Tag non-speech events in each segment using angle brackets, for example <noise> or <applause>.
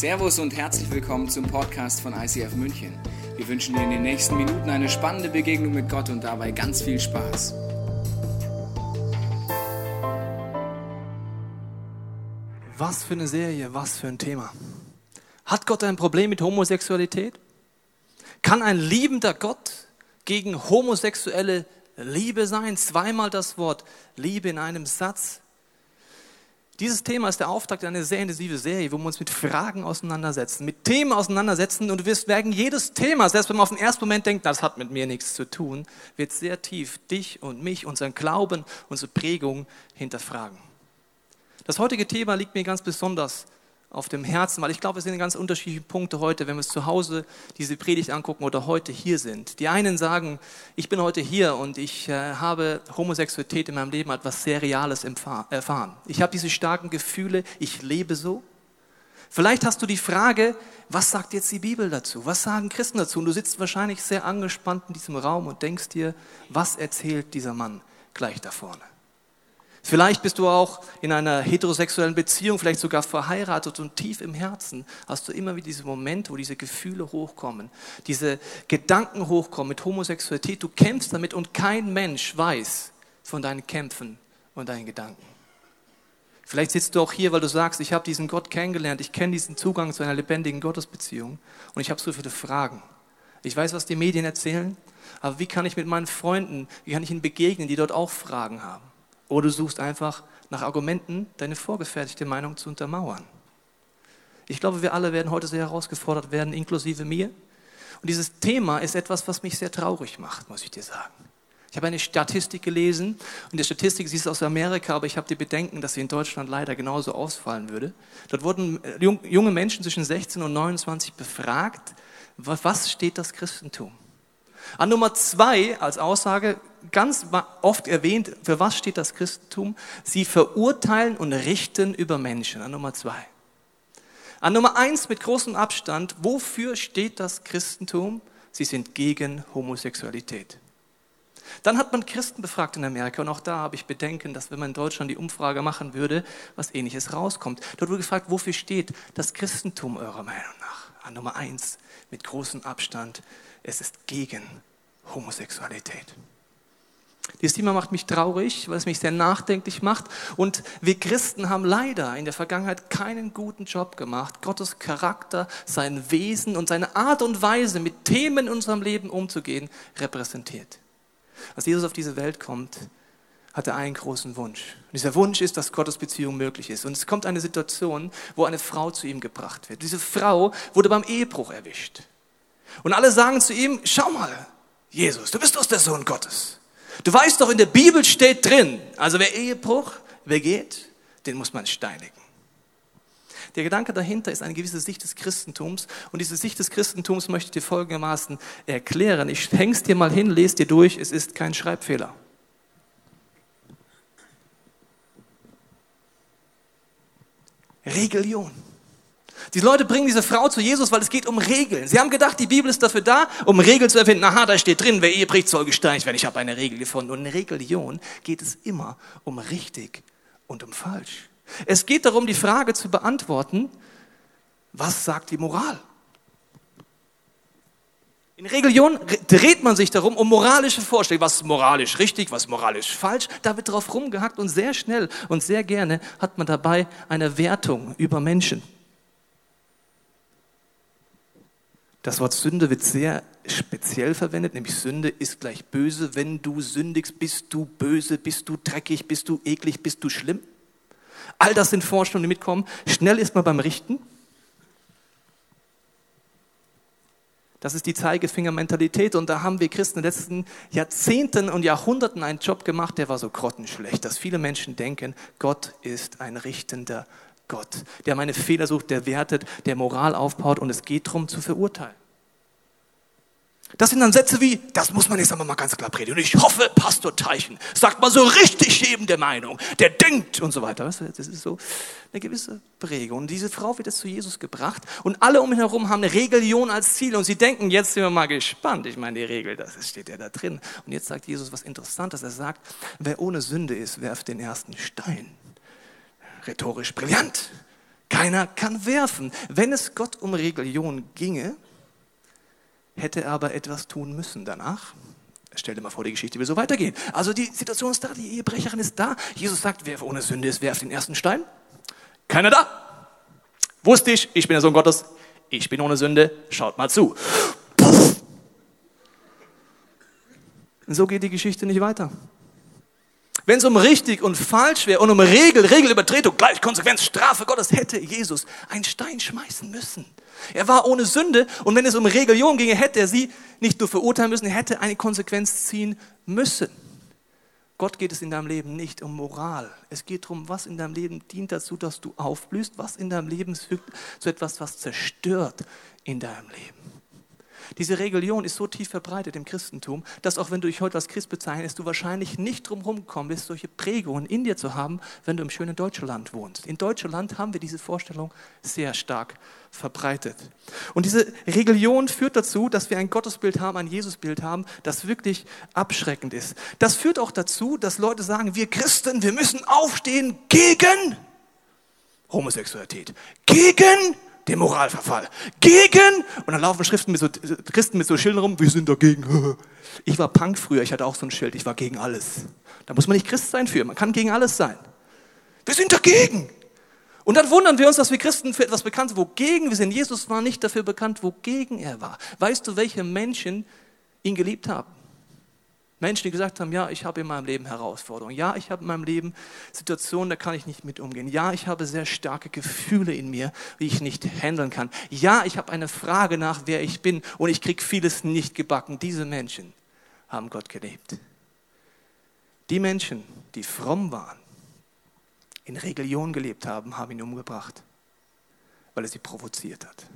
Servus und herzlich willkommen zum Podcast von ICF München. Wir wünschen dir in den nächsten Minuten eine spannende Begegnung mit Gott und dabei ganz viel Spaß. Was für eine Serie, was für ein Thema. Hat Gott ein Problem mit Homosexualität? Kann ein liebender Gott gegen homosexuelle Liebe sein? Zweimal das Wort Liebe in einem Satz. Dieses Thema ist der Auftakt einer sehr intensive Serie, wo wir uns mit Fragen auseinandersetzen, mit Themen auseinandersetzen und du wirst merken, jedes Thema, selbst wenn man auf den ersten Moment denkt, das hat mit mir nichts zu tun, wird sehr tief dich und mich, unseren Glauben, unsere Prägung hinterfragen. Das heutige Thema liegt mir ganz besonders auf dem Herzen, weil ich glaube, es sind ganz unterschiedliche Punkte heute, wenn wir es zu Hause diese Predigt angucken oder heute hier sind. Die einen sagen, ich bin heute hier und ich äh, habe Homosexualität in meinem Leben etwas sehr Reales erfahren. Ich habe diese starken Gefühle, ich lebe so. Vielleicht hast du die Frage, was sagt jetzt die Bibel dazu? Was sagen Christen dazu? Und du sitzt wahrscheinlich sehr angespannt in diesem Raum und denkst dir, was erzählt dieser Mann gleich da vorne? Vielleicht bist du auch in einer heterosexuellen Beziehung, vielleicht sogar verheiratet und tief im Herzen hast du immer wieder diese Momente, wo diese Gefühle hochkommen, diese Gedanken hochkommen mit Homosexualität. Du kämpfst damit und kein Mensch weiß von deinen Kämpfen und deinen Gedanken. Vielleicht sitzt du auch hier, weil du sagst, ich habe diesen Gott kennengelernt, ich kenne diesen Zugang zu einer lebendigen Gottesbeziehung und ich habe so viele Fragen. Ich weiß, was die Medien erzählen, aber wie kann ich mit meinen Freunden, wie kann ich ihnen begegnen, die dort auch Fragen haben? Oder du suchst einfach nach Argumenten, deine vorgefertigte Meinung zu untermauern. Ich glaube, wir alle werden heute sehr herausgefordert werden, inklusive mir. Und dieses Thema ist etwas, was mich sehr traurig macht, muss ich dir sagen. Ich habe eine Statistik gelesen und die Statistik sie ist aus Amerika, aber ich habe die Bedenken, dass sie in Deutschland leider genauso ausfallen würde. Dort wurden äh, junge Menschen zwischen 16 und 29 befragt, was steht das Christentum? An Nummer zwei als Aussage ganz oft erwähnt, für was steht das Christentum? Sie verurteilen und richten über Menschen. An Nummer zwei. An Nummer eins mit großem Abstand, wofür steht das Christentum? Sie sind gegen Homosexualität. Dann hat man Christen befragt in Amerika und auch da habe ich Bedenken, dass wenn man in Deutschland die Umfrage machen würde, was ähnliches rauskommt. Dort wurde gefragt, wofür steht das Christentum eurer Meinung nach? An Nummer eins mit großem Abstand, es ist gegen Homosexualität. Dieses Thema macht mich traurig, weil es mich sehr nachdenklich macht. Und wir Christen haben leider in der Vergangenheit keinen guten Job gemacht, Gottes Charakter, sein Wesen und seine Art und Weise, mit Themen in unserem Leben umzugehen, repräsentiert. Als Jesus auf diese Welt kommt, hat er einen großen Wunsch. Und dieser Wunsch ist, dass Gottes Beziehung möglich ist. Und es kommt eine Situation, wo eine Frau zu ihm gebracht wird. Diese Frau wurde beim Ehebruch erwischt. Und alle sagen zu ihm, schau mal, Jesus, du bist doch der Sohn Gottes. Du weißt doch, in der Bibel steht drin, also wer Ehebruch begeht, den muss man steinigen. Der Gedanke dahinter ist eine gewisse Sicht des Christentums und diese Sicht des Christentums möchte ich dir folgendermaßen erklären. Ich häng's dir mal hin, lese dir durch, es ist kein Schreibfehler. Religion. Die Leute bringen diese Frau zu Jesus, weil es geht um Regeln. Sie haben gedacht, die Bibel ist dafür da, um Regeln zu erfinden. Aha, da steht drin, wer Ehe bricht, soll gesteinigt werden. Ich habe eine Regel gefunden. Und in Religion geht es immer um richtig und um falsch. Es geht darum, die Frage zu beantworten, was sagt die Moral? In Religion dreht man sich darum um moralische Vorstellungen. Was moralisch richtig, was moralisch falsch? Da wird drauf rumgehackt und sehr schnell und sehr gerne hat man dabei eine Wertung über Menschen. Das Wort Sünde wird sehr speziell verwendet, nämlich Sünde ist gleich böse. Wenn du sündigst, bist du böse, bist du dreckig, bist du eklig, bist du schlimm. All das sind Vorstellungen, die mitkommen. Schnell ist man beim Richten. Das ist die Zeigefingermentalität und da haben wir Christen in den letzten Jahrzehnten und Jahrhunderten einen Job gemacht, der war so grottenschlecht, dass viele Menschen denken, Gott ist ein richtender Gott, der meine Fehler sucht, der wertet, der Moral aufbaut und es geht darum zu verurteilen. Das sind dann Sätze wie, das muss man jetzt aber mal ganz klar predigen. Und ich hoffe, Pastor Teichen sagt mal so richtig jedem der Meinung, der denkt und so weiter. Das ist so eine gewisse Prägung. Und diese Frau wird jetzt zu Jesus gebracht und alle um ihn herum haben eine Religion als Ziel und sie denken, jetzt sind wir mal gespannt. Ich meine, die Regel, das steht ja da drin. Und jetzt sagt Jesus was Interessantes. Er sagt, wer ohne Sünde ist, werft den ersten Stein rhetorisch brillant. keiner kann werfen. Wenn es Gott um Religion ginge, hätte er aber etwas tun müssen danach. Stell dir mal vor, die Geschichte will so weitergehen. Also die Situation ist da, die Ehebrecherin ist da. Jesus sagt, wer ohne Sünde ist, werft den ersten Stein. Keiner da. Wusste ich, ich bin der Sohn Gottes. Ich bin ohne Sünde. Schaut mal zu. Puff. So geht die Geschichte nicht weiter. Wenn es um richtig und falsch wäre und um Regel, Regelübertretung, gleich Konsequenz, Strafe Gottes, hätte Jesus einen Stein schmeißen müssen. Er war ohne Sünde und wenn es um Religion ginge, hätte er sie nicht nur verurteilen müssen, er hätte eine Konsequenz ziehen müssen. Gott geht es in deinem Leben nicht um Moral. Es geht darum, was in deinem Leben dient dazu, dass du aufblühst, was in deinem Leben fügt zu etwas, was zerstört in deinem Leben. Diese Religion ist so tief verbreitet im Christentum, dass auch wenn du dich heute als Christ bezeichnest, du wahrscheinlich nicht drum gekommen bist, solche Prägungen in dir zu haben, wenn du im schönen Deutschland wohnst. In Deutschland haben wir diese Vorstellung sehr stark verbreitet. Und diese Religion führt dazu, dass wir ein Gottesbild haben, ein Jesusbild haben, das wirklich abschreckend ist. Das führt auch dazu, dass Leute sagen, wir Christen, wir müssen aufstehen gegen Homosexualität, gegen den Moralverfall. Gegen! Und dann laufen Schriften mit so, Christen mit so Schildern rum, wir sind dagegen. <laughs> Ich war Punk früher, ich hatte auch so ein Schild, ich war gegen alles. Da muss man nicht Christ sein für, man kann gegen alles sein. Wir sind dagegen. Und dann wundern wir uns, dass wir Christen für etwas bekannt sind, wogegen wir sind. Jesus war nicht dafür bekannt, wogegen er war. Weißt du, welche Menschen ihn geliebt haben? Menschen, die gesagt haben, ja, ich habe in meinem Leben Herausforderungen. Ja, ich habe in meinem Leben Situationen, da kann ich nicht mit umgehen. Ja, ich habe sehr starke Gefühle in mir, wie ich nicht handeln kann. Ja, ich habe eine Frage nach, wer ich bin und ich kriege vieles nicht gebacken. Diese Menschen haben Gott gelebt. Die Menschen, die fromm waren, in Religion gelebt haben, haben ihn umgebracht, weil er sie provoziert hat.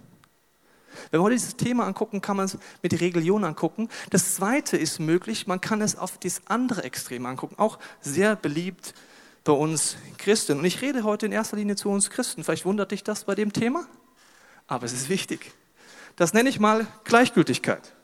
Wenn wir heute dieses Thema angucken, kann man es mit der Religion angucken. Das zweite ist möglich, man kann es auf das andere Extrem angucken. Auch sehr beliebt bei uns Christen. Und ich rede heute in erster Linie zu uns Christen. Vielleicht wundert dich das bei dem Thema, aber es ist wichtig. Das nenne ich mal Gleichgültigkeit.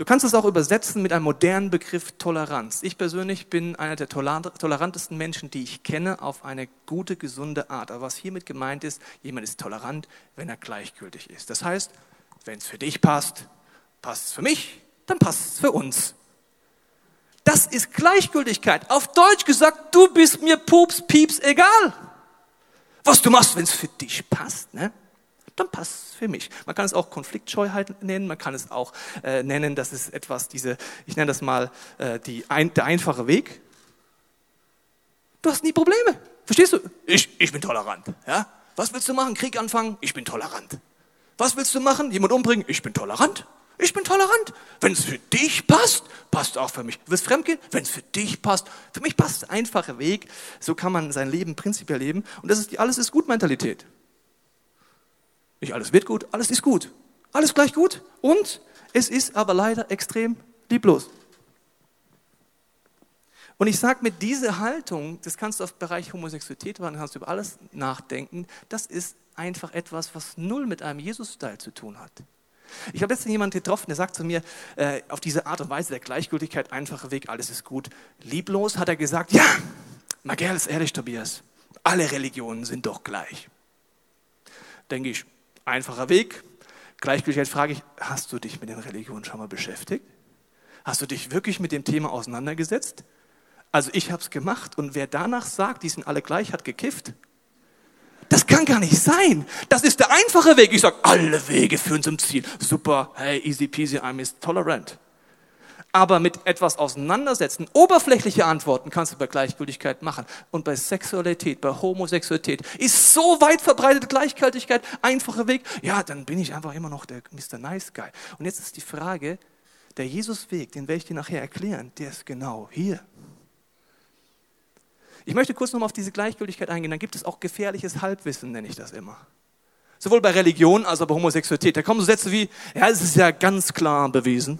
Du kannst es auch übersetzen mit einem modernen Begriff Toleranz. Ich persönlich bin einer der tolerantesten Menschen, die ich kenne, auf eine gute, gesunde Art. Aber was hiermit gemeint ist, jemand ist tolerant, wenn er gleichgültig ist. Das heißt, wenn es für dich passt, passt es für mich, dann passt es für uns. Das ist Gleichgültigkeit. Auf Deutsch gesagt, du bist mir pups, pieps, egal. Was du machst, wenn es für dich passt. Ne? Dann passt es für mich. Man kann es auch Konfliktscheuheit nennen, man kann es auch äh, nennen, das ist etwas, diese, ich nenne das mal äh, die ein, der einfache Weg. Du hast nie Probleme. Verstehst du? Ich, ich bin tolerant. Ja? Was willst du machen? Krieg anfangen? Ich bin tolerant. Was willst du machen? Jemand umbringen? Ich bin tolerant. Ich bin tolerant. Wenn es für dich passt, passt auch für mich. Du willst fremdgehen? Wenn es für dich passt. Für mich passt der einfache Weg. So kann man sein Leben prinzipiell leben. Und das ist die Alles ist gut Mentalität. Nicht alles wird gut, alles ist gut. Alles gleich gut und es ist aber leider extrem lieblos. Und ich sage mit dieser Haltung, das kannst du auf Bereich Homosexualität machen, kannst du über alles nachdenken, das ist einfach etwas, was null mit einem Jesus-Style zu tun hat. Ich habe letztens jemanden getroffen, der sagt zu mir, äh, auf diese Art und Weise der Gleichgültigkeit, einfacher Weg, alles ist gut. Lieblos hat er gesagt, ja, mal ganz ehrlich, Tobias, alle Religionen sind doch gleich. Denke ich, Einfacher Weg. Gleichgültigkeit frage ich, hast du dich mit den Religionen schon mal beschäftigt? Hast du dich wirklich mit dem Thema auseinandergesetzt? Also ich habe es gemacht und wer danach sagt, die sind alle gleich, hat gekifft. Das kann gar nicht sein. Das ist der einfache Weg. Ich sage, alle Wege führen zum Ziel. Super, hey, easy peasy, I'm tolerant aber mit etwas auseinandersetzen, oberflächliche Antworten kannst du bei Gleichgültigkeit machen. Und bei Sexualität, bei Homosexualität ist so weit verbreitete Gleichgültigkeit, einfacher Weg. Ja, dann bin ich einfach immer noch der Mr. Nice Guy. Und jetzt ist die Frage, der Jesusweg, den werde ich dir nachher erklären, der ist genau hier. Ich möchte kurz nochmal auf diese Gleichgültigkeit eingehen. Dann gibt es auch gefährliches Halbwissen, nenne ich das immer. Sowohl bei Religion als auch bei Homosexualität. Da kommen so Sätze wie, ja, es ist ja ganz klar bewiesen.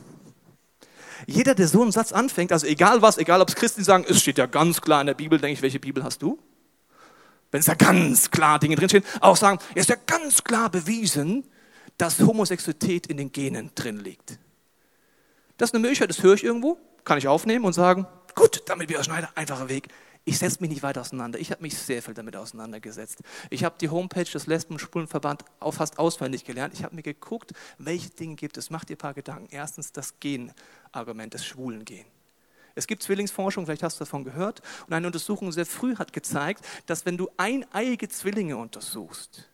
Jeder, der so einen Satz anfängt, also egal was, egal ob es Christen sagen, es steht ja ganz klar in der Bibel, denke ich, welche Bibel hast du? Wenn es da ganz klar Dinge drinstehen, auch sagen, es ist ja ganz klar bewiesen, dass Homosexualität in den Genen drin liegt. Das ist eine Möglichkeit, das höre ich irgendwo, kann ich aufnehmen und sagen, gut, damit wir Schneider, einfacher Weg. Ich setze mich nicht weiter auseinander. Ich habe mich sehr viel damit auseinandergesetzt. Ich habe die Homepage des Lesben- und Schwulenverband fast auswendig gelernt. Ich habe mir geguckt, welche Dinge gibt es. Macht dir ein paar Gedanken. Erstens das Gen-Argument, das Schwulen-Gen. Es gibt Zwillingsforschung, vielleicht hast du davon gehört. Und eine Untersuchung sehr früh hat gezeigt, dass wenn du eineiige Zwillinge untersuchst,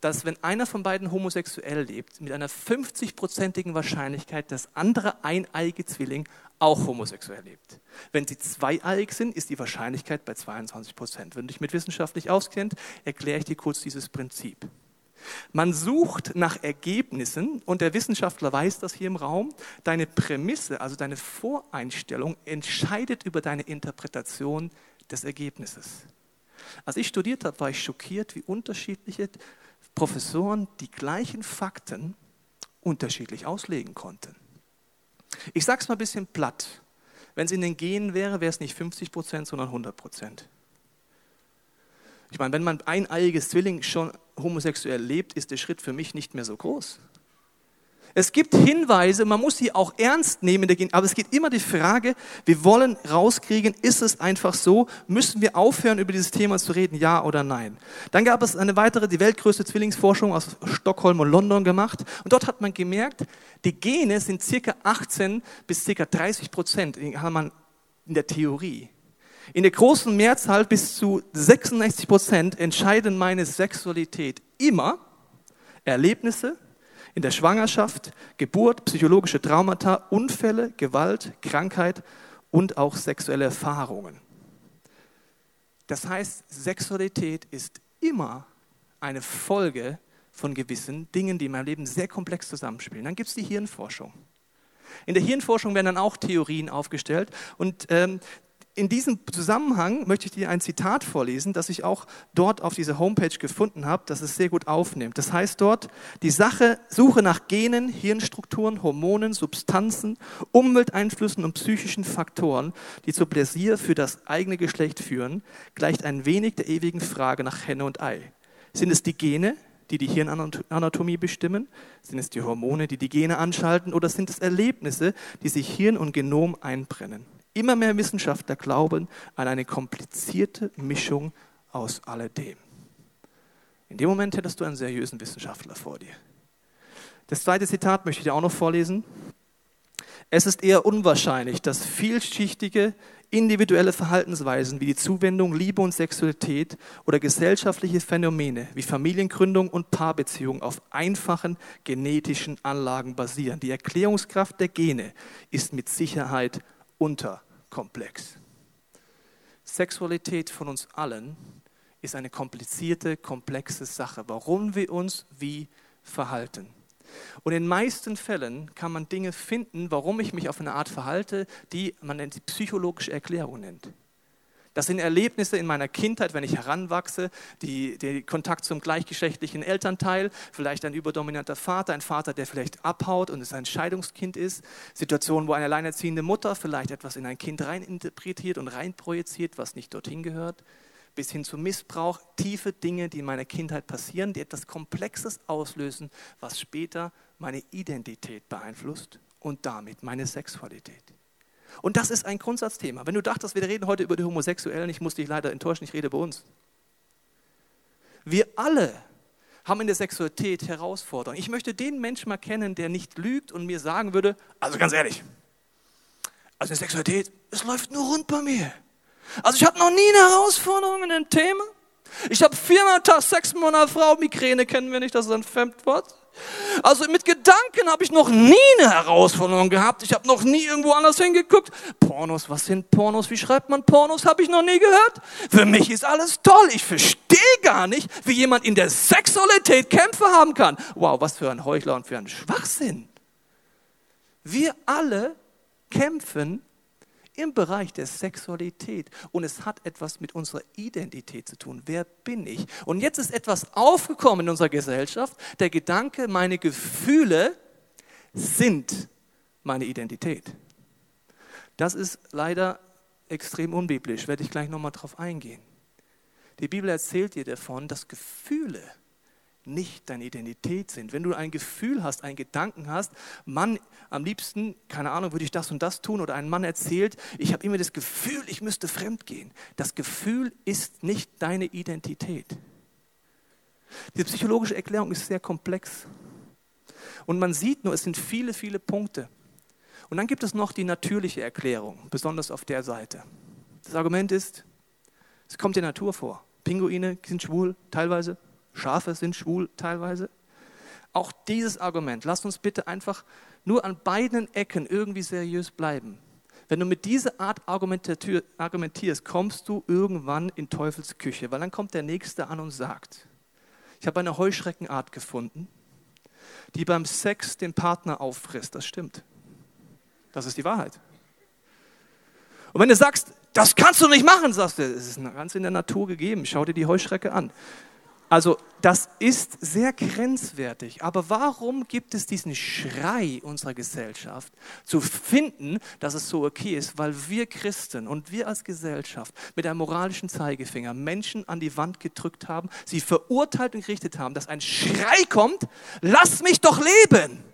dass wenn einer von beiden homosexuell lebt, mit einer 50-prozentigen Wahrscheinlichkeit das andere eineige Zwilling auch homosexuell lebt. Wenn sie zweieiig sind, ist die Wahrscheinlichkeit bei 22 Prozent. Wenn du dich mit Wissenschaft nicht auskennst, erkläre ich dir kurz dieses Prinzip. Man sucht nach Ergebnissen und der Wissenschaftler weiß das hier im Raum. Deine Prämisse, also deine Voreinstellung, entscheidet über deine Interpretation des Ergebnisses. Als ich studiert habe, war ich schockiert, wie unterschiedliche Professoren die gleichen Fakten unterschiedlich auslegen konnten. Ich sage es mal ein bisschen platt. Wenn es in den Genen wäre, wäre es nicht 50 Prozent, sondern 100 Prozent. Ich meine, wenn man ein eiges Zwilling schon homosexuell lebt, ist der Schritt für mich nicht mehr so groß. Es gibt Hinweise, man muss sie auch ernst nehmen, aber es geht immer die Frage, wir wollen rauskriegen, ist es einfach so, müssen wir aufhören, über dieses Thema zu reden, ja oder nein. Dann gab es eine weitere, die weltgrößte Zwillingsforschung aus Stockholm und London gemacht und dort hat man gemerkt, die Gene sind circa 18 bis circa 30 Prozent, hat man in der Theorie. In der großen Mehrzahl bis zu 66 Prozent entscheiden meine Sexualität immer Erlebnisse, in der Schwangerschaft, Geburt, psychologische Traumata, Unfälle, Gewalt, Krankheit und auch sexuelle Erfahrungen. Das heißt, Sexualität ist immer eine Folge von gewissen Dingen, die in meinem Leben sehr komplex zusammenspielen. Dann gibt es die Hirnforschung. In der Hirnforschung werden dann auch Theorien aufgestellt und ähm, in diesem Zusammenhang möchte ich dir ein Zitat vorlesen, das ich auch dort auf dieser Homepage gefunden habe, das es sehr gut aufnimmt. Das heißt dort, die Sache Suche nach Genen, Hirnstrukturen, Hormonen, Substanzen, Umwelteinflüssen und psychischen Faktoren, die zu Pläsier für das eigene Geschlecht führen, gleicht ein wenig der ewigen Frage nach Henne und Ei. Sind es die Gene, die die Hirnanatomie bestimmen? Sind es die Hormone, die die Gene anschalten? Oder sind es Erlebnisse, die sich Hirn und Genom einbrennen? Immer mehr Wissenschaftler glauben an eine komplizierte Mischung aus alledem. In dem Moment hättest du einen seriösen Wissenschaftler vor dir. Das zweite Zitat möchte ich dir auch noch vorlesen. Es ist eher unwahrscheinlich, dass vielschichtige individuelle Verhaltensweisen wie die Zuwendung, Liebe und Sexualität oder gesellschaftliche Phänomene wie Familiengründung und Paarbeziehung auf einfachen genetischen Anlagen basieren. Die Erklärungskraft der Gene ist mit Sicherheit unterkomplex. Sexualität von uns allen ist eine komplizierte, komplexe Sache, warum wir uns wie verhalten. Und in den meisten Fällen kann man Dinge finden, warum ich mich auf eine Art verhalte, die man die psychologische Erklärung nennt. Das sind Erlebnisse in meiner Kindheit, wenn ich heranwachse, die, der Kontakt zum gleichgeschlechtlichen Elternteil, vielleicht ein überdominanter Vater, ein Vater, der vielleicht abhaut und es ein Scheidungskind ist, Situationen, wo eine alleinerziehende Mutter vielleicht etwas in ein Kind reininterpretiert und reinprojiziert, was nicht dorthin gehört, bis hin zu Missbrauch, tiefe Dinge, die in meiner Kindheit passieren, die etwas Komplexes auslösen, was später meine Identität beeinflusst und damit meine Sexualität. Und das ist ein Grundsatzthema. Wenn du dachtest, wir reden heute über die Homosexuellen, ich muss dich leider enttäuschen, ich rede bei uns. Wir alle haben in der Sexualität Herausforderungen. Ich möchte den Menschen mal kennen, der nicht lügt und mir sagen würde, also ganz ehrlich, also in der Sexualität, es läuft nur rund bei mir. Also ich habe noch nie eine Herausforderung in dem Thema. Ich habe viermal Tag Sex mit Frau, Migräne kennen wir nicht, das ist ein Fremdwort. Also mit Gedanken habe ich noch nie eine Herausforderung gehabt. Ich habe noch nie irgendwo anders hingeguckt. Pornos, was sind Pornos? Wie schreibt man Pornos? Habe ich noch nie gehört. Für mich ist alles toll. Ich verstehe gar nicht, wie jemand in der Sexualität Kämpfe haben kann. Wow, was für ein Heuchler und für ein Schwachsinn. Wir alle kämpfen im Bereich der Sexualität. Und es hat etwas mit unserer Identität zu tun. Wer bin ich? Und jetzt ist etwas aufgekommen in unserer Gesellschaft. Der Gedanke, meine Gefühle sind meine Identität. Das ist leider extrem unbiblisch, werde ich gleich nochmal drauf eingehen. Die Bibel erzählt dir davon, dass Gefühle nicht deine Identität sind. Wenn du ein Gefühl hast, einen Gedanken hast, Mann, am liebsten, keine Ahnung, würde ich das und das tun, oder ein Mann erzählt, ich habe immer das Gefühl, ich müsste fremd gehen. Das Gefühl ist nicht deine Identität. Diese psychologische Erklärung ist sehr komplex. Und man sieht nur, es sind viele, viele Punkte. Und dann gibt es noch die natürliche Erklärung, besonders auf der Seite. Das Argument ist, es kommt der Natur vor. Pinguine sind schwul, teilweise. Schafe sind schwul, teilweise. Auch dieses Argument, lasst uns bitte einfach nur an beiden Ecken irgendwie seriös bleiben. Wenn du mit dieser Art argumentierst, kommst du irgendwann in Teufels Küche, weil dann kommt der Nächste an und sagt, ich habe eine Heuschreckenart gefunden, die beim Sex den Partner auffrisst. Das stimmt. Das ist die Wahrheit. Und wenn du sagst, das kannst du nicht machen, sagst du, es ist ganz in der Natur gegeben, schau dir die Heuschrecke an. Also das ist sehr grenzwertig. Aber warum gibt es diesen Schrei unserer Gesellschaft zu finden, dass es so okay ist? Weil wir Christen und wir als Gesellschaft mit einem moralischen Zeigefinger Menschen an die Wand gedrückt haben, sie verurteilt und gerichtet haben, dass ein Schrei kommt, lass mich doch leben.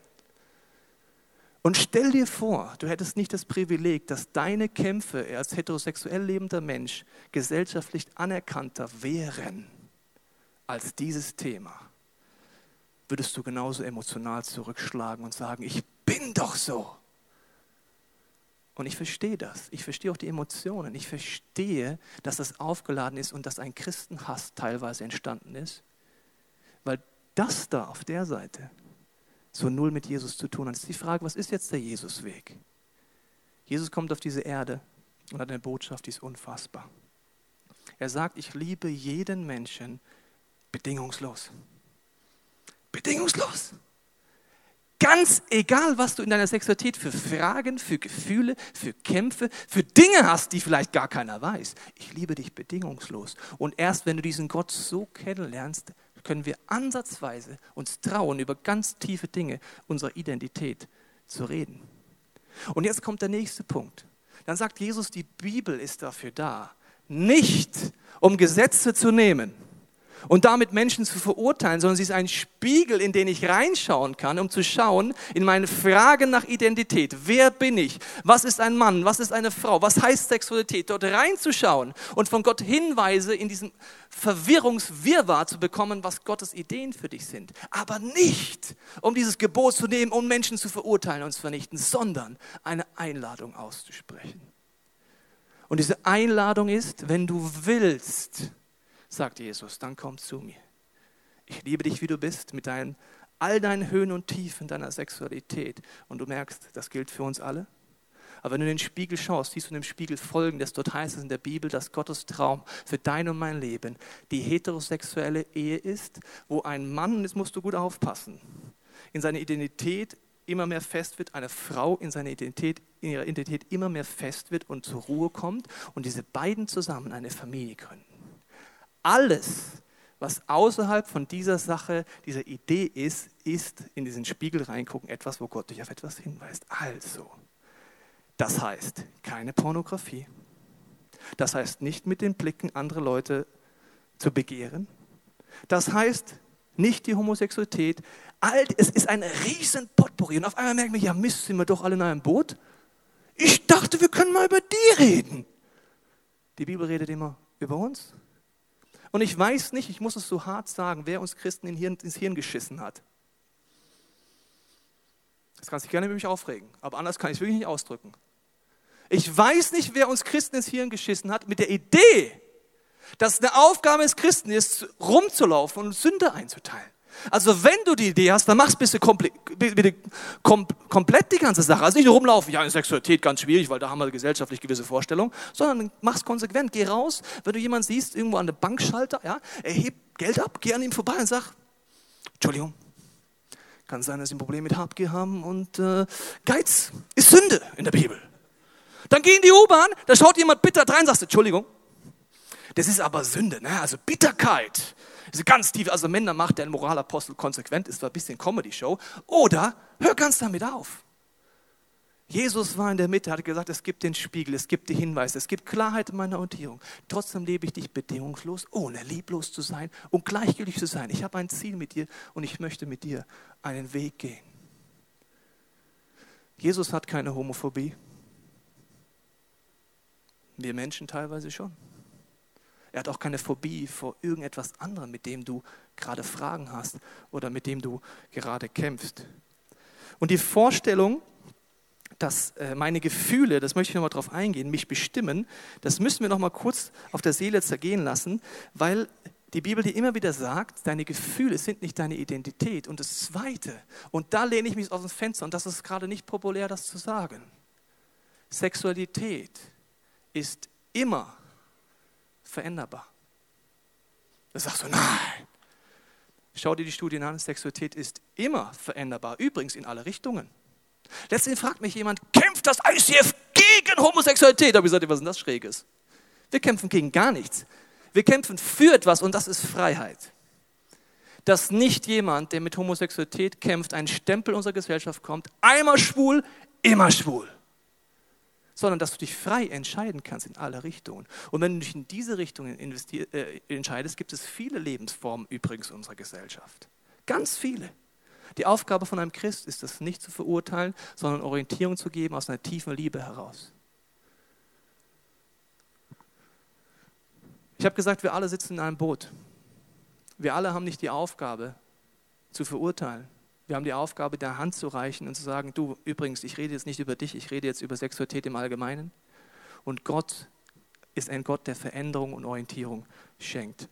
Und stell dir vor, du hättest nicht das Privileg, dass deine Kämpfe als heterosexuell lebender Mensch gesellschaftlich anerkannter wären als dieses Thema, würdest du genauso emotional zurückschlagen und sagen, ich bin doch so. Und ich verstehe das. Ich verstehe auch die Emotionen. Ich verstehe, dass das aufgeladen ist und dass ein Christenhass teilweise entstanden ist. Weil das da auf der Seite so null mit Jesus zu tun hat. Das ist die Frage, was ist jetzt der Jesusweg? Jesus kommt auf diese Erde und hat eine Botschaft, die ist unfassbar. Er sagt, ich liebe jeden Menschen bedingungslos. Bedingungslos. Ganz egal, was du in deiner Sexualität für Fragen, für Gefühle, für Kämpfe, für Dinge hast, die vielleicht gar keiner weiß. Ich liebe dich bedingungslos. Und erst wenn du diesen Gott so kennenlernst, können wir ansatzweise uns trauen, über ganz tiefe Dinge unserer Identität zu reden. Und jetzt kommt der nächste Punkt. Dann sagt Jesus, die Bibel ist dafür da, nicht um Gesetze zu nehmen und damit Menschen zu verurteilen, sondern sie ist ein Spiegel, in den ich reinschauen kann, um zu schauen in meine Fragen nach Identität. Wer bin ich? Was ist ein Mann? Was ist eine Frau? Was heißt Sexualität? Dort reinzuschauen und von Gott Hinweise in diesem Verwirrungswirrwarr zu bekommen, was Gottes Ideen für dich sind. Aber nicht, um dieses Gebot zu nehmen, um Menschen zu verurteilen und zu vernichten, sondern eine Einladung auszusprechen. Und diese Einladung ist, wenn du willst, sagt Jesus, dann komm zu mir. Ich liebe dich, wie du bist, mit deinen, all deinen Höhen und Tiefen deiner Sexualität. Und du merkst, das gilt für uns alle. Aber wenn du in den Spiegel schaust, siehst du in dem Spiegel folgendes. Dort heißt es in der Bibel, dass Gottes Traum für dein und mein Leben die heterosexuelle Ehe ist, wo ein Mann, und jetzt musst du gut aufpassen, in seiner Identität immer mehr fest wird, eine Frau in seiner Identität, in ihrer Identität immer mehr fest wird und zur Ruhe kommt und diese beiden zusammen eine Familie gründen alles, was außerhalb von dieser Sache, dieser Idee ist, ist in diesen Spiegel reingucken etwas, wo Gott dich auf etwas hinweist. Also, das heißt keine Pornografie. Das heißt nicht mit den Blicken andere Leute zu begehren. Das heißt nicht die Homosexualität. Es ist ein riesen Potpourri. Und auf einmal merken wir, ja Mist, sind wir doch alle in einem Boot. Ich dachte, wir können mal über die reden. Die Bibel redet immer über uns. Und ich weiß nicht, ich muss es so hart sagen, wer uns Christen ins Hirn geschissen hat. Das kannst du gerne mit mich aufregen, aber anders kann ich es wirklich nicht ausdrücken. Ich weiß nicht, wer uns Christen ins Hirn geschissen hat mit der Idee, dass es eine Aufgabe des Christen ist, rumzulaufen und Sünde einzuteilen. Also wenn du die Idee hast, dann machst bitte, komple bitte kom komplett die ganze Sache. Also nicht nur rumlaufen, ja, Sexualität ganz schwierig, weil da haben wir gesellschaftlich gewisse Vorstellungen, sondern mach's konsequent. Geh raus, wenn du jemanden siehst, irgendwo an der Bankschalter, ja, erheb Geld ab, geh an ihm vorbei und sag, Entschuldigung, kann sein, dass sie ein Problem mit Habgier haben und äh, Geiz ist Sünde in der Bibel. Dann geh in die U-Bahn, da schaut jemand bitter rein, sagst du, Entschuldigung, das ist aber Sünde, ne? also Bitterkeit diese ganz tief, also Männer macht der Moralapostel konsequent, ist zwar ein bisschen Comedy-Show. Oder hör ganz damit auf. Jesus war in der Mitte, hat gesagt, es gibt den Spiegel, es gibt die Hinweise, es gibt Klarheit in meiner Orientierung. Trotzdem lebe ich dich bedingungslos, ohne lieblos zu sein und gleichgültig zu sein. Ich habe ein Ziel mit dir und ich möchte mit dir einen Weg gehen. Jesus hat keine Homophobie. Wir Menschen teilweise schon. Er hat auch keine Phobie vor irgendetwas anderem, mit dem du gerade Fragen hast oder mit dem du gerade kämpfst. Und die Vorstellung, dass äh, meine Gefühle, das möchte ich nochmal drauf eingehen, mich bestimmen, das müssen wir nochmal kurz auf der Seele zergehen lassen, weil die Bibel dir immer wieder sagt, deine Gefühle sind nicht deine Identität. Und das Zweite, und da lehne ich mich aus dem Fenster, und das ist gerade nicht populär, das zu sagen, Sexualität ist immer veränderbar. Da sagst du, nein. Schau dir die Studien an, Sexualität ist immer veränderbar, übrigens in alle Richtungen. Letztendlich fragt mich jemand, kämpft das ICF gegen Homosexualität? Da habe ich gesagt, was ist denn das Schräges? Wir kämpfen gegen gar nichts. Wir kämpfen für etwas und das ist Freiheit. Dass nicht jemand, der mit Homosexualität kämpft, ein Stempel unserer Gesellschaft kommt, einmal schwul, immer schwul. Sondern dass du dich frei entscheiden kannst in alle Richtungen. Und wenn du dich in diese Richtungen äh, entscheidest, gibt es viele Lebensformen übrigens unserer Gesellschaft. Ganz viele. Die Aufgabe von einem Christ ist es, nicht zu verurteilen, sondern Orientierung zu geben aus einer tiefen Liebe heraus. Ich habe gesagt, wir alle sitzen in einem Boot. Wir alle haben nicht die Aufgabe zu verurteilen. Wir haben die Aufgabe, der Hand zu reichen und zu sagen, du, übrigens, ich rede jetzt nicht über dich, ich rede jetzt über Sexualität im Allgemeinen. Und Gott ist ein Gott, der Veränderung und Orientierung schenkt.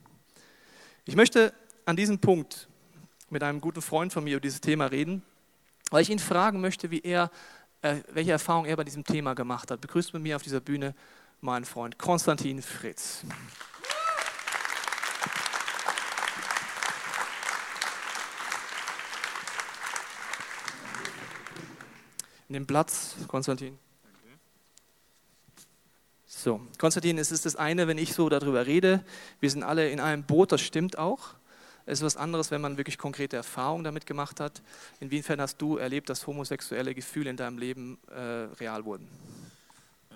Ich möchte an diesem Punkt mit einem guten Freund von mir über dieses Thema reden, weil ich ihn fragen möchte, wie er, äh, welche Erfahrung er bei diesem Thema gemacht hat. Begrüßt mit mir auf dieser Bühne meinen Freund Konstantin Fritz. Nimm Platz, Konstantin. So, Konstantin, es ist das eine, wenn ich so darüber rede. Wir sind alle in einem Boot, das stimmt auch. Es ist was anderes, wenn man wirklich konkrete Erfahrungen damit gemacht hat. Inwiefern hast du erlebt, dass homosexuelle Gefühle in deinem Leben äh, real wurden?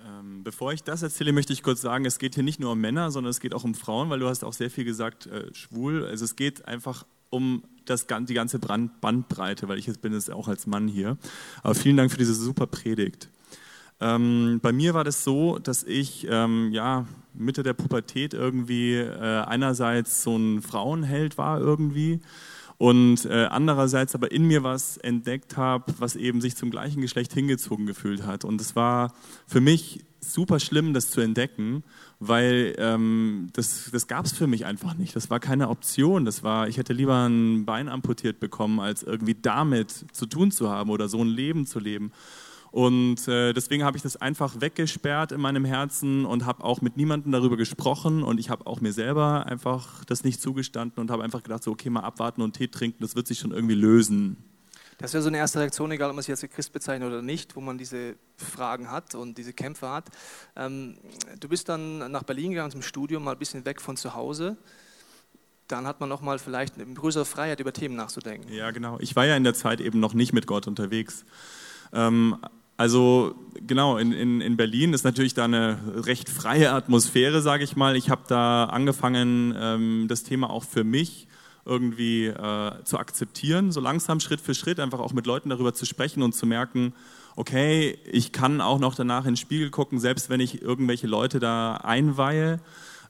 Ähm, bevor ich das erzähle, möchte ich kurz sagen, es geht hier nicht nur um Männer, sondern es geht auch um Frauen, weil du hast auch sehr viel gesagt, äh, schwul. Also es geht einfach um das, die ganze Bandbreite, weil ich jetzt bin es auch als Mann hier. Aber vielen Dank für diese super Predigt. Ähm, bei mir war das so, dass ich ähm, ja, Mitte der Pubertät irgendwie äh, einerseits so ein Frauenheld war irgendwie und äh, andererseits aber in mir was entdeckt habe, was eben sich zum gleichen Geschlecht hingezogen gefühlt hat. Und es war für mich super schlimm, das zu entdecken, weil ähm, das, das gab es für mich einfach nicht. Das war keine Option. Das war, ich hätte lieber ein Bein amputiert bekommen, als irgendwie damit zu tun zu haben oder so ein Leben zu leben. Und äh, deswegen habe ich das einfach weggesperrt in meinem Herzen und habe auch mit niemandem darüber gesprochen. Und ich habe auch mir selber einfach das nicht zugestanden und habe einfach gedacht, so, okay, mal abwarten und Tee trinken, das wird sich schon irgendwie lösen. Das wäre so eine erste Reaktion, egal ob man sich als Christ bezeichnet oder nicht, wo man diese Fragen hat und diese Kämpfe hat. Ähm, du bist dann nach Berlin gegangen zum Studium, mal ein bisschen weg von zu Hause dann hat man noch mal vielleicht eine größere Freiheit, über Themen nachzudenken. Ja, genau. Ich war ja in der Zeit eben noch nicht mit Gott unterwegs. Ähm, also genau, in, in, in Berlin ist natürlich da eine recht freie Atmosphäre, sage ich mal. Ich habe da angefangen, ähm, das Thema auch für mich irgendwie äh, zu akzeptieren, so langsam Schritt für Schritt, einfach auch mit Leuten darüber zu sprechen und zu merken, okay, ich kann auch noch danach in den Spiegel gucken, selbst wenn ich irgendwelche Leute da einweihe.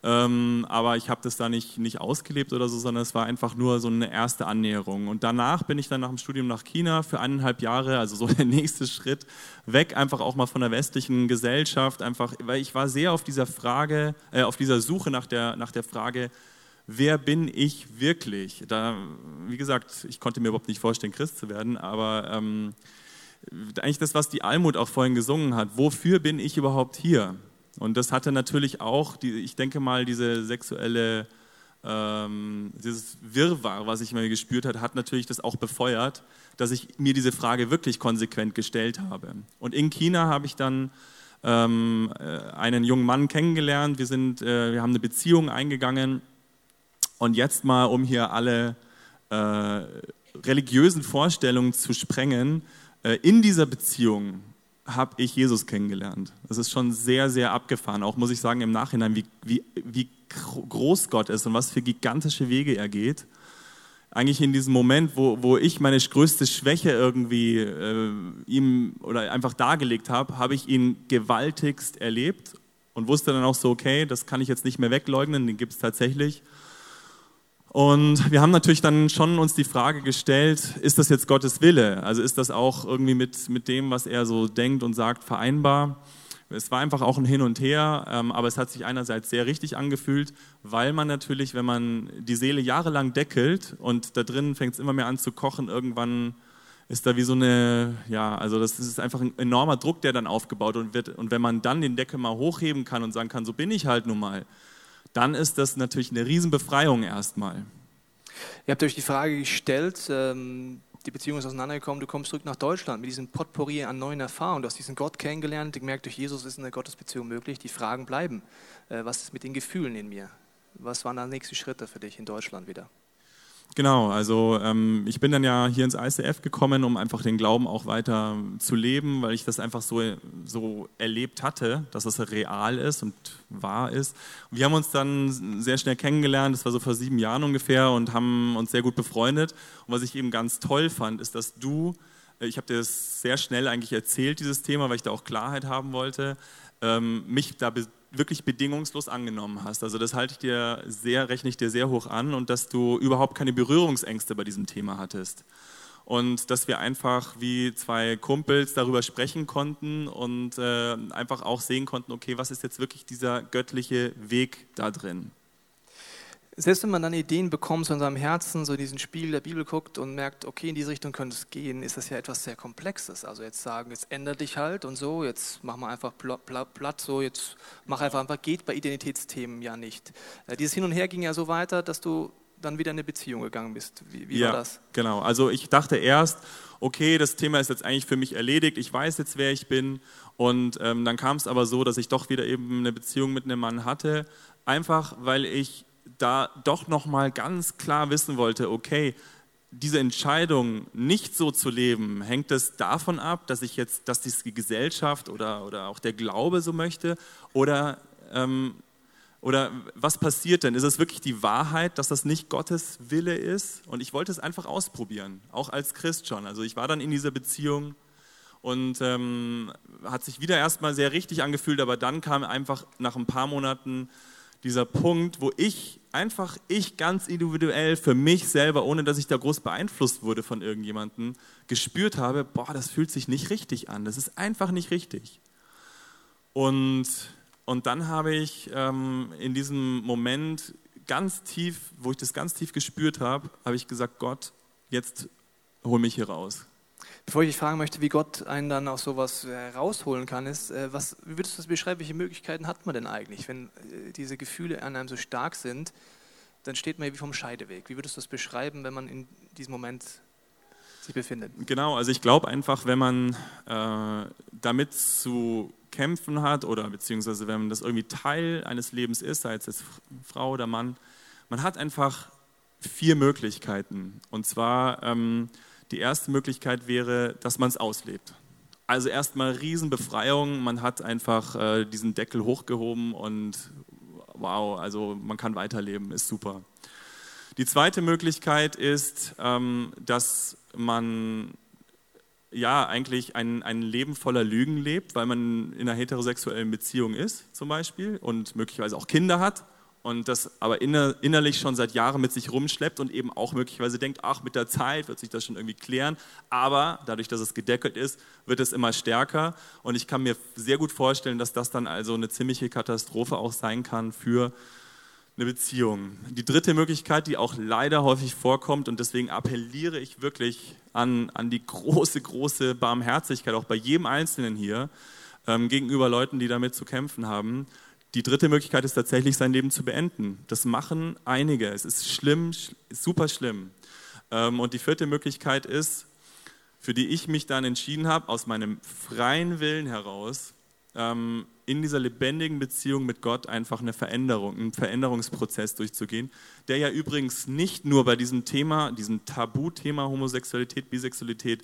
Ähm, aber ich habe das da nicht, nicht ausgelebt oder so, sondern es war einfach nur so eine erste Annäherung. Und danach bin ich dann nach dem Studium nach China für eineinhalb Jahre, also so <laughs> der nächste Schritt, weg einfach auch mal von der westlichen Gesellschaft, einfach, weil ich war sehr auf dieser Frage, äh, auf dieser Suche nach der, nach der Frage, wer bin ich wirklich? Da, wie gesagt, ich konnte mir überhaupt nicht vorstellen, Christ zu werden, aber ähm, eigentlich das, was die Almut auch vorhin gesungen hat, wofür bin ich überhaupt hier? Und das hatte natürlich auch, die, ich denke mal, diese sexuelle, ähm, dieses Wirrwarr, was ich mal gespürt habe, hat natürlich das auch befeuert, dass ich mir diese Frage wirklich konsequent gestellt habe. Und in China habe ich dann ähm, äh, einen jungen Mann kennengelernt. Wir, sind, äh, wir haben eine Beziehung eingegangen. Und jetzt mal, um hier alle äh, religiösen Vorstellungen zu sprengen, äh, in dieser Beziehung habe ich Jesus kennengelernt. Das ist schon sehr, sehr abgefahren. Auch muss ich sagen im Nachhinein, wie, wie, wie groß Gott ist und was für gigantische Wege er geht. Eigentlich in diesem Moment, wo, wo ich meine größte Schwäche irgendwie äh, ihm oder einfach dargelegt habe, habe ich ihn gewaltigst erlebt und wusste dann auch so, okay, das kann ich jetzt nicht mehr wegleugnen, den gibt es tatsächlich. Und wir haben natürlich dann schon uns die Frage gestellt, ist das jetzt Gottes Wille? Also ist das auch irgendwie mit, mit dem, was er so denkt und sagt, vereinbar? Es war einfach auch ein Hin und Her, ähm, aber es hat sich einerseits sehr richtig angefühlt, weil man natürlich, wenn man die Seele jahrelang deckelt und da drin fängt es immer mehr an zu kochen, irgendwann ist da wie so eine, ja, also das ist einfach ein enormer Druck, der dann aufgebaut wird. Und wenn man dann den Deckel mal hochheben kann und sagen kann, so bin ich halt nun mal, dann ist das natürlich eine Riesenbefreiung erstmal. Ihr habt euch die Frage gestellt, ähm, die Beziehung ist auseinandergekommen, du kommst zurück nach Deutschland mit diesem Potpourri an neuen Erfahrungen. Du hast diesen Gott kennengelernt, gemerkt, durch Jesus ist eine Gottesbeziehung möglich. Die Fragen bleiben. Äh, was ist mit den Gefühlen in mir? Was waren da nächste Schritte für dich in Deutschland wieder? Genau, also ähm, ich bin dann ja hier ins ICF gekommen, um einfach den Glauben auch weiter zu leben, weil ich das einfach so, so erlebt hatte, dass es real ist und wahr ist. Und wir haben uns dann sehr schnell kennengelernt, das war so vor sieben Jahren ungefähr, und haben uns sehr gut befreundet. Und was ich eben ganz toll fand, ist, dass du, äh, ich habe dir das sehr schnell eigentlich erzählt, dieses Thema, weil ich da auch Klarheit haben wollte, ähm, mich da wirklich bedingungslos angenommen hast. Also das halte ich dir sehr, rechne ich dir sehr hoch an und dass du überhaupt keine Berührungsängste bei diesem Thema hattest. Und dass wir einfach wie zwei Kumpels darüber sprechen konnten und äh, einfach auch sehen konnten, okay, was ist jetzt wirklich dieser göttliche Weg da drin? Selbst wenn man dann Ideen bekommt so in seinem Herzen, so diesen Spiegel der Bibel guckt und merkt, okay, in diese Richtung könnte es gehen, ist das ja etwas sehr Komplexes. Also jetzt sagen, jetzt ändert dich halt und so, jetzt mach mal einfach platt, so, jetzt mach einfach einfach, geht bei Identitätsthemen ja nicht. Äh, dieses Hin und Her ging ja so weiter, dass du dann wieder in eine Beziehung gegangen bist. Wie, wie ja, war das? Genau, also ich dachte erst, okay, das Thema ist jetzt eigentlich für mich erledigt, ich weiß jetzt, wer ich bin. Und ähm, dann kam es aber so, dass ich doch wieder eben eine Beziehung mit einem Mann hatte, einfach weil ich da doch noch mal ganz klar wissen wollte, okay, diese Entscheidung, nicht so zu leben, hängt es davon ab, dass ich jetzt, dass die Gesellschaft oder, oder auch der Glaube so möchte? Oder, ähm, oder was passiert denn? Ist es wirklich die Wahrheit, dass das nicht Gottes Wille ist? Und ich wollte es einfach ausprobieren, auch als Christ schon. Also ich war dann in dieser Beziehung und ähm, hat sich wieder erstmal sehr richtig angefühlt, aber dann kam einfach nach ein paar Monaten dieser Punkt, wo ich einfach, ich ganz individuell für mich selber, ohne dass ich da groß beeinflusst wurde von irgendjemandem, gespürt habe, boah, das fühlt sich nicht richtig an, das ist einfach nicht richtig. Und, und dann habe ich ähm, in diesem Moment ganz tief, wo ich das ganz tief gespürt habe, habe ich gesagt, Gott, jetzt hol mich hier raus. Bevor ich dich fragen möchte, wie Gott einen dann aus sowas herausholen kann, ist, äh, was, wie würdest du das beschreiben, welche Möglichkeiten hat man denn eigentlich, wenn äh, diese Gefühle an einem so stark sind, dann steht man wie vom Scheideweg. Wie würdest du das beschreiben, wenn man in diesem Moment sich befindet? Genau, also ich glaube einfach, wenn man äh, damit zu kämpfen hat oder beziehungsweise wenn man das irgendwie Teil eines Lebens ist, sei es jetzt Frau oder Mann, man hat einfach vier Möglichkeiten. Und zwar ähm, die erste Möglichkeit wäre, dass man es auslebt. Also erstmal Riesenbefreiung, man hat einfach äh, diesen Deckel hochgehoben und wow, also man kann weiterleben, ist super. Die zweite Möglichkeit ist, ähm, dass man ja eigentlich ein, ein Leben voller Lügen lebt, weil man in einer heterosexuellen Beziehung ist zum Beispiel und möglicherweise auch Kinder hat und das aber inner, innerlich schon seit Jahren mit sich rumschleppt und eben auch möglicherweise denkt, ach, mit der Zeit wird sich das schon irgendwie klären, aber dadurch, dass es gedeckelt ist, wird es immer stärker und ich kann mir sehr gut vorstellen, dass das dann also eine ziemliche Katastrophe auch sein kann für eine Beziehung. Die dritte Möglichkeit, die auch leider häufig vorkommt und deswegen appelliere ich wirklich an, an die große, große Barmherzigkeit, auch bei jedem Einzelnen hier, ähm, gegenüber Leuten, die damit zu kämpfen haben, die dritte Möglichkeit ist tatsächlich, sein Leben zu beenden. Das machen einige. Es ist schlimm, super schlimm. Ähm, und die vierte Möglichkeit ist, für die ich mich dann entschieden habe, aus meinem freien Willen heraus, ähm, in dieser lebendigen Beziehung mit Gott einfach eine Veränderung, einen Veränderungsprozess durchzugehen, der ja übrigens nicht nur bei diesem Thema, diesem Tabuthema Homosexualität, Bisexualität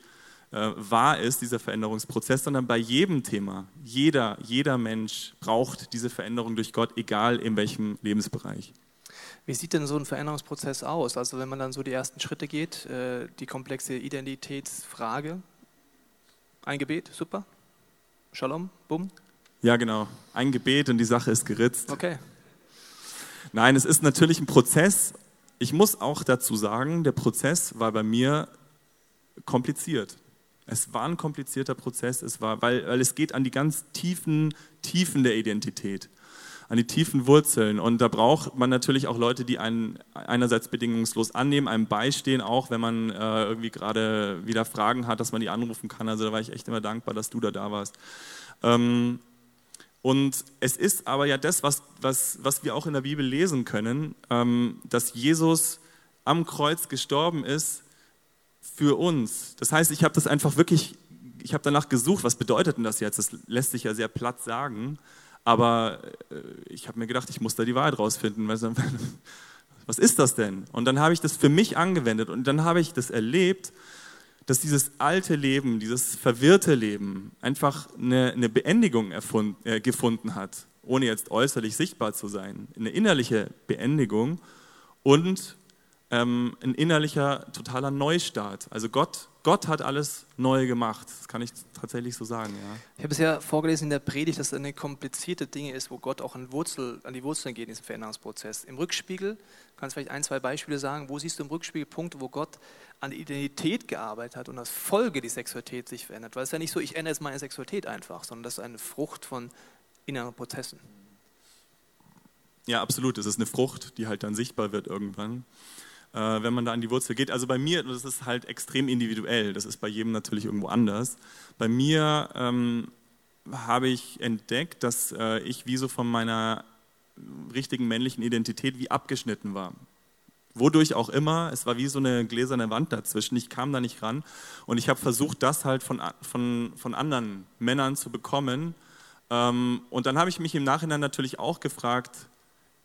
äh, wahr ist, dieser Veränderungsprozess, sondern bei jedem Thema. Jeder, jeder Mensch braucht diese Veränderung durch Gott, egal in welchem Lebensbereich. Wie sieht denn so ein Veränderungsprozess aus? Also wenn man dann so die ersten Schritte geht, äh, die komplexe Identitätsfrage, ein Gebet, super, Shalom, bumm. Ja, genau, ein Gebet und die Sache ist geritzt. Okay. Nein, es ist natürlich ein Prozess. Ich muss auch dazu sagen, der Prozess war bei mir kompliziert. Es war ein komplizierter Prozess, es war, weil, weil es geht an die ganz tiefen Tiefen der Identität, an die tiefen Wurzeln. Und da braucht man natürlich auch Leute, die einen einerseits bedingungslos annehmen, einem beistehen, auch wenn man äh, irgendwie gerade wieder Fragen hat, dass man die anrufen kann. Also da war ich echt immer dankbar, dass du da da warst. Ähm, und es ist aber ja das, was, was, was wir auch in der Bibel lesen können, ähm, dass Jesus am Kreuz gestorben ist für uns. Das heißt, ich habe das einfach wirklich, ich habe danach gesucht, was bedeutet denn das jetzt? Das lässt sich ja sehr platt sagen, aber äh, ich habe mir gedacht, ich muss da die Wahrheit rausfinden. <laughs> Was ist das denn? Und dann habe ich das für mich angewendet und dann habe ich das erlebt, dass dieses alte Leben, dieses verwirrte Leben einfach eine, eine Beendigung erfund, äh, gefunden hat, ohne jetzt äußerlich sichtbar zu sein. Eine innerliche Beendigung und ähm, ein innerlicher, totaler Neustart. Also Gott, Gott hat alles neu gemacht. Das kann ich tatsächlich so sagen. Ja. Ich habe es ja vorgelesen in der Predigt, dass es eine komplizierte Dinge ist, wo Gott auch an, Wurzel, an die Wurzeln geht in diesem Veränderungsprozess. Im Rückspiegel, kannst du vielleicht ein, zwei Beispiele sagen, wo siehst du im Rückspiegel Punkte, wo Gott an die Identität gearbeitet hat und als Folge die Sexualität sich verändert? Weil es ist ja nicht so, ich ändere jetzt meine Sexualität einfach, sondern das ist eine Frucht von inneren Prozessen. Ja, absolut. Es ist eine Frucht, die halt dann sichtbar wird irgendwann wenn man da an die Wurzel geht. Also bei mir, das ist halt extrem individuell, das ist bei jedem natürlich irgendwo anders. Bei mir ähm, habe ich entdeckt, dass äh, ich wie so von meiner richtigen männlichen Identität wie abgeschnitten war. Wodurch auch immer, es war wie so eine gläserne Wand dazwischen, ich kam da nicht ran und ich habe versucht, das halt von, von, von anderen Männern zu bekommen. Ähm, und dann habe ich mich im Nachhinein natürlich auch gefragt,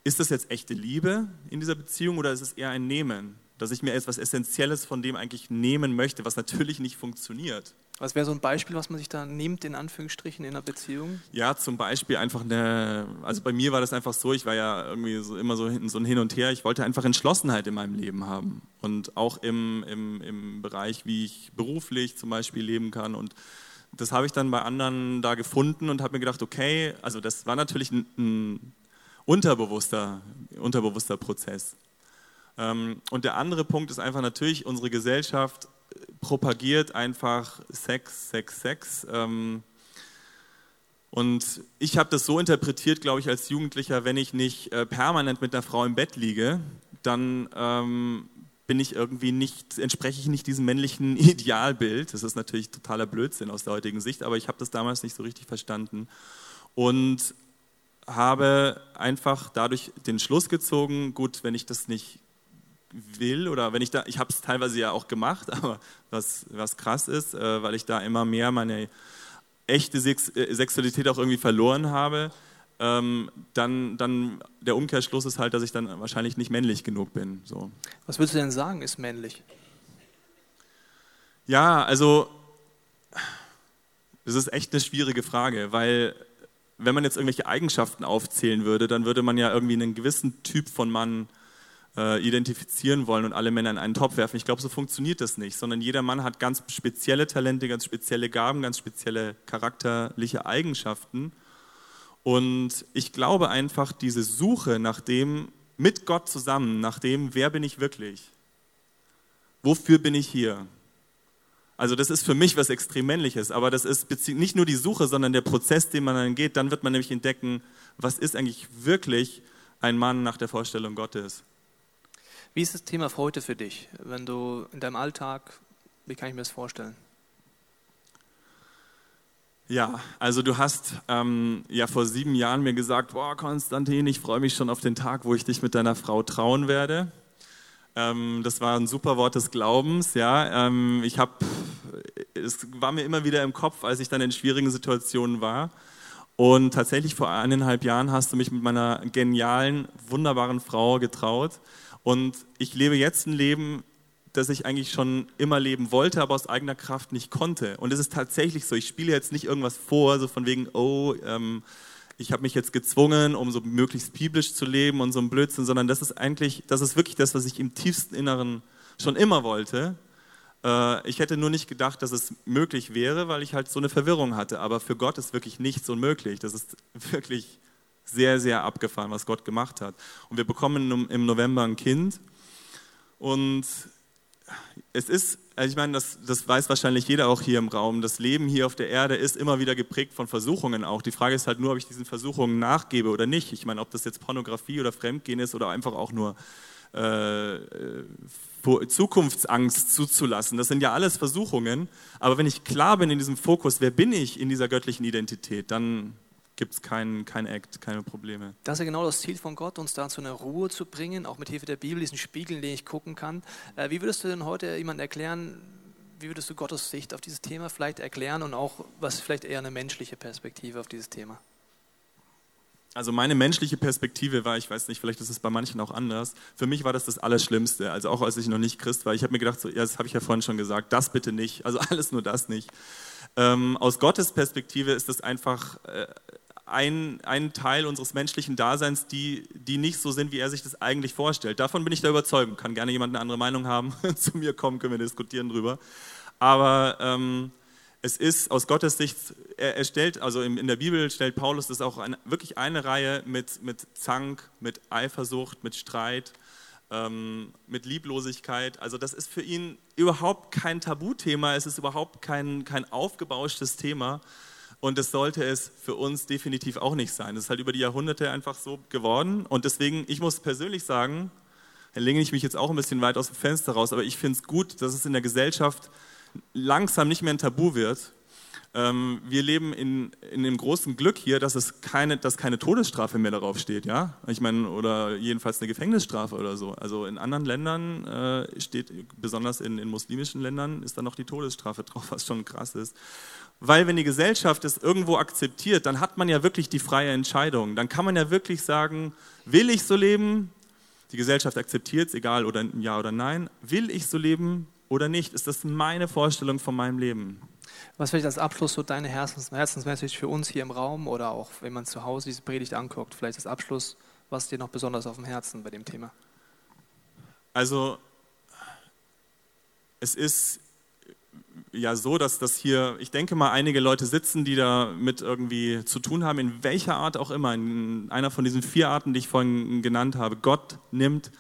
ist das jetzt echte Liebe in dieser Beziehung oder ist es eher ein Nehmen? Dass ich mir etwas Essentielles von dem eigentlich nehmen möchte, was natürlich nicht funktioniert. Was wäre so ein Beispiel, was man sich da nimmt, in Anführungsstrichen, in einer Beziehung? Ja, zum Beispiel einfach eine, also bei mir war das einfach so, ich war ja irgendwie so immer so, so ein Hin und Her, ich wollte einfach Entschlossenheit in meinem Leben haben und auch im, im, im Bereich, wie ich beruflich zum Beispiel leben kann und das habe ich dann bei anderen da gefunden und habe mir gedacht, okay, also das war natürlich ein, ein unterbewusster, unterbewusster Prozess. Ähm, und der andere Punkt ist einfach natürlich, unsere Gesellschaft propagiert einfach Sex, Sex, Sex. Ähm, und ich habe das so interpretiert, glaube ich, als Jugendlicher, wenn ich nicht äh, permanent mit einer Frau im Bett liege, dann ähm, bin ich irgendwie nicht, entspreche ich nicht diesem männlichen <laughs> Idealbild. Das ist natürlich totaler Blödsinn aus der heutigen Sicht, aber ich habe das damals nicht so richtig verstanden. Und habe einfach dadurch den Schluss gezogen, gut, wenn ich das nicht will oder wenn ich da, ich habe es teilweise ja auch gemacht, <laughs> aber was, was krass ist, äh, weil ich da immer mehr meine echte Sex äh, Sexualität auch irgendwie verloren habe, ähm, dann, dann der Umkehrschluss ist halt, dass ich dann wahrscheinlich nicht männlich genug bin. So. Was würdest du denn sagen, ist männlich? Ja, also das ist echt eine schwierige Frage, weil wenn man jetzt irgendwelche Eigenschaften aufzählen würde, dann würde man ja irgendwie einen gewissen Typ von Mann äh, identifizieren wollen und alle Männer in einen Topf werfen. Ich glaube, so funktioniert das nicht, sondern jeder Mann hat ganz spezielle Talente, ganz spezielle Gaben, ganz spezielle charakterliche Eigenschaften. Und ich glaube einfach, diese Suche nach dem, mit Gott zusammen, nach dem, wer bin ich wirklich? Wofür bin ich hier? Also das ist für mich was extrem männliches, aber das ist nicht nur die Suche, sondern der Prozess, den man dann geht. Dann wird man nämlich entdecken, was ist eigentlich wirklich ein Mann nach der Vorstellung Gottes. Wie ist das Thema heute für dich, wenn du in deinem Alltag, wie kann ich mir das vorstellen? Ja, also du hast ähm, ja vor sieben Jahren mir gesagt, boah Konstantin, ich freue mich schon auf den Tag, wo ich dich mit deiner Frau trauen werde. Ähm, das war ein super Wort des Glaubens. Ja, ähm, ich habe, es war mir immer wieder im Kopf, als ich dann in schwierigen Situationen war. Und tatsächlich vor eineinhalb Jahren hast du mich mit meiner genialen, wunderbaren Frau getraut. Und ich lebe jetzt ein Leben, das ich eigentlich schon immer leben wollte, aber aus eigener Kraft nicht konnte. Und es ist tatsächlich so, ich spiele jetzt nicht irgendwas vor, so von wegen, oh, ähm, ich habe mich jetzt gezwungen, um so möglichst biblisch zu leben und so ein Blödsinn, sondern das ist eigentlich, das ist wirklich das, was ich im tiefsten Inneren schon immer wollte. Äh, ich hätte nur nicht gedacht, dass es möglich wäre, weil ich halt so eine Verwirrung hatte. Aber für Gott ist wirklich nichts unmöglich. Das ist <laughs> wirklich sehr, sehr abgefahren, was Gott gemacht hat. Und wir bekommen im November ein Kind. Und es ist, ich meine, das, das weiß wahrscheinlich jeder auch hier im Raum, das Leben hier auf der Erde ist immer wieder geprägt von Versuchungen auch. Die Frage ist halt nur, ob ich diesen Versuchungen nachgebe oder nicht. Ich meine, ob das jetzt Pornografie oder Fremdgehen ist oder einfach auch nur äh, Zukunftsangst zuzulassen. Das sind ja alles Versuchungen. Aber wenn ich klar bin in diesem Fokus, wer bin ich in dieser göttlichen Identität, dann gibt es keinen kein Act, keine Probleme. Das ist ja genau das Ziel von Gott, uns da zu einer Ruhe zu bringen, auch mit Hilfe der Bibel, diesen Spiegel, in den ich gucken kann. Äh, wie würdest du denn heute jemandem erklären, wie würdest du Gottes Sicht auf dieses Thema vielleicht erklären und auch was vielleicht eher eine menschliche Perspektive auf dieses Thema? Also meine menschliche Perspektive war, ich weiß nicht, vielleicht ist es bei manchen auch anders. Für mich war das das Allerschlimmste. Also auch als ich noch nicht Christ war. Ich habe mir gedacht, so, ja, das habe ich ja vorhin schon gesagt, das bitte nicht. Also <laughs> alles nur das nicht. Ähm, aus Gottes Perspektive ist das einfach äh, ein, ein Teil unseres menschlichen Daseins, die, die nicht so sind, wie er sich das eigentlich vorstellt. Davon bin ich da überzeugt. Kann gerne jemand eine andere Meinung haben. <laughs> Zu mir kommen, können wir diskutieren drüber. Aber ähm, es ist aus Gottes Sicht, er, er stellt, also in, in, der Bibel stellt Paulus das auch eine, wirklich eine Reihe mit, mit Zank, mit Eifersucht, mit Streit, ähm, mit Lieblosigkeit. Also das ist für ihn überhaupt kein Tabuthema, es ist überhaupt kein, kein aufgebauschtes Thema und das sollte es für uns definitiv auch nicht sein. Das ist halt über die Jahrhunderte einfach so geworden. Und deswegen, ich muss persönlich sagen, lehne ich mich jetzt auch ein bisschen weit aus dem Fenster raus, aber ich finde es gut, dass es in der Gesellschaft langsam nicht mehr ein Tabu wird. Ähm, wir leben in, in dem großen Glück hier, dass es keine, dass keine Todesstrafe mehr darauf steht, ja. Ich meine, oder jedenfalls eine Gefängnisstrafe oder so. Also in anderen Ländern äh, steht, besonders in, in muslimischen Ländern, ist da noch die Todesstrafe drauf, was schon krass ist. Weil wenn die Gesellschaft es irgendwo akzeptiert, dann hat man ja wirklich die freie Entscheidung. Dann kann man ja wirklich sagen, will ich so leben? Die Gesellschaft akzeptiert es, egal oder ja oder nein. Will ich so leben oder nicht? Ist das meine Vorstellung von meinem Leben? Was vielleicht als Abschluss so deine Herzens Herzensmessage für uns hier im Raum oder auch wenn man zu Hause diese Predigt anguckt, vielleicht als Abschluss, was dir noch besonders auf dem Herzen bei dem Thema? Also es ist ja so, dass das hier, ich denke mal, einige Leute sitzen, die da mit irgendwie zu tun haben, in welcher Art auch immer, in einer von diesen vier Arten, die ich vorhin genannt habe. Gott nimmt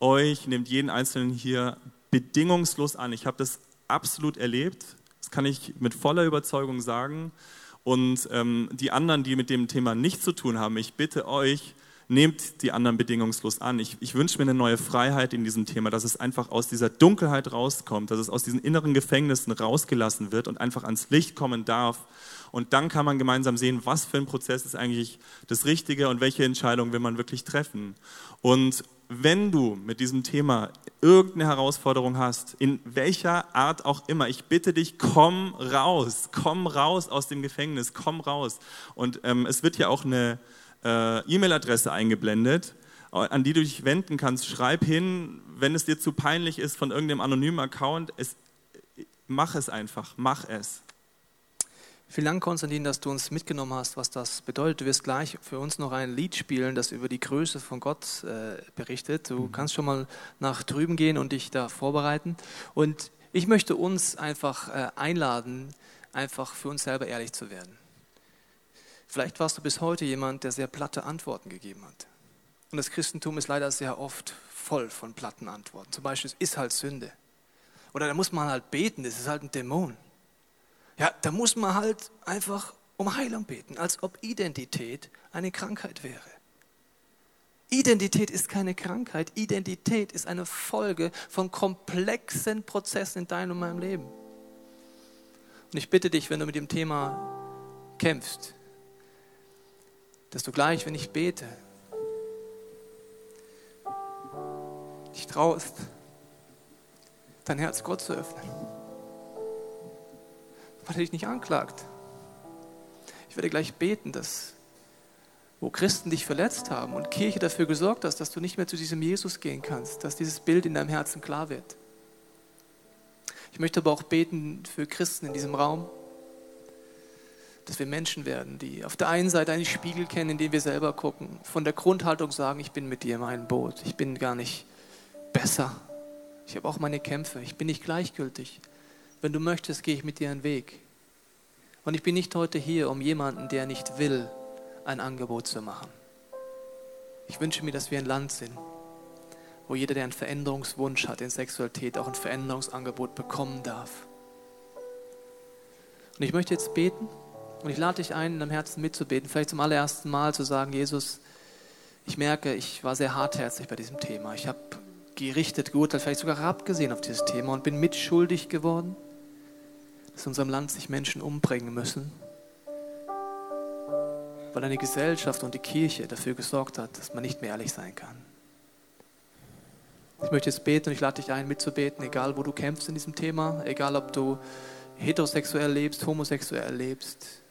euch, nimmt jeden Einzelnen hier bedingungslos an. Ich habe das absolut erlebt, das kann ich mit voller Überzeugung sagen. Und ähm, die anderen, die mit dem Thema nichts zu tun haben, ich bitte euch, nehmt die anderen bedingungslos an. Ich, ich wünsche mir eine neue Freiheit in diesem Thema, dass es einfach aus dieser Dunkelheit rauskommt, dass es aus diesen inneren Gefängnissen rausgelassen wird und einfach ans Licht kommen darf. Und dann kann man gemeinsam sehen, was für ein Prozess ist eigentlich das Richtige und welche Entscheidung will man wirklich treffen. Und wenn du mit diesem Thema irgendeine Herausforderung hast, in welcher Art auch immer, ich bitte dich, komm raus, komm raus aus dem Gefängnis, komm raus. Und ähm, es wird ja auch eine äh, E-Mail-Adresse eingeblendet, an die du dich wenden kannst. Schreib hin, wenn es dir zu peinlich ist von irgendeinem anonymen Account, es, mach es einfach, mach es. Vielen Dank, Konstantin, dass du uns mitgenommen hast, was das bedeutet. Du wirst gleich für uns noch ein Lied spielen, das über die Größe von Gott äh, berichtet. Du mhm. kannst schon mal nach drüben gehen und dich da vorbereiten. Und ich möchte uns einfach äh, einladen, einfach für uns selber ehrlich zu werden. Vielleicht warst du bis heute jemand, der sehr platte Antworten gegeben hat. Und das Christentum ist leider sehr oft voll von platten Antworten. Zum Beispiel, es ist halt Sünde. Oder da muss man halt beten, das ist halt ein Dämon. Ja, da muss man halt einfach um Heilung beten, als ob Identität eine Krankheit wäre. Identität ist keine Krankheit, Identität ist eine Folge von komplexen Prozessen in deinem und meinem Leben. Und ich bitte dich, wenn du mit dem Thema kämpfst, dass du gleich, wenn ich bete, dich traust, dein Herz Gott zu öffnen. Weil er dich nicht anklagt. Ich werde gleich beten, dass wo Christen dich verletzt haben und Kirche dafür gesorgt hat, dass du nicht mehr zu diesem Jesus gehen kannst, dass dieses Bild in deinem Herzen klar wird. Ich möchte aber auch beten für Christen in diesem Raum, dass wir Menschen werden, die auf der einen Seite einen Spiegel kennen, in den wir selber gucken, von der Grundhaltung sagen, ich bin mit dir in einem Boot, ich bin gar nicht besser, ich habe auch meine Kämpfe, ich bin nicht gleichgültig. Wenn du möchtest, gehe ich mit dir einen Weg. Und ich bin nicht heute hier, um jemanden, der nicht will, ein Angebot zu machen. Ich wünsche mir, dass wir ein Land sind, wo jeder, der einen Veränderungswunsch hat in Sexualität, auch ein Veränderungsangebot bekommen darf. Und ich möchte jetzt beten und ich lade dich ein, in deinem Herzen mitzubeten, vielleicht zum allerersten Mal zu sagen, Jesus, ich merke, ich war sehr hartherzig bei diesem Thema. Ich habe gerichtet, geurteilt, vielleicht sogar abgesehen auf dieses Thema und bin mitschuldig geworden, dass in unserem Land sich Menschen umbringen müssen, weil eine Gesellschaft und die Kirche dafür gesorgt hat, dass man nicht mehr ehrlich sein kann. Ich möchte jetzt beten und ich lade dich ein, mitzubeten, egal wo du kämpfst in diesem Thema, egal ob du heterosexuell lebst, homosexuell lebst.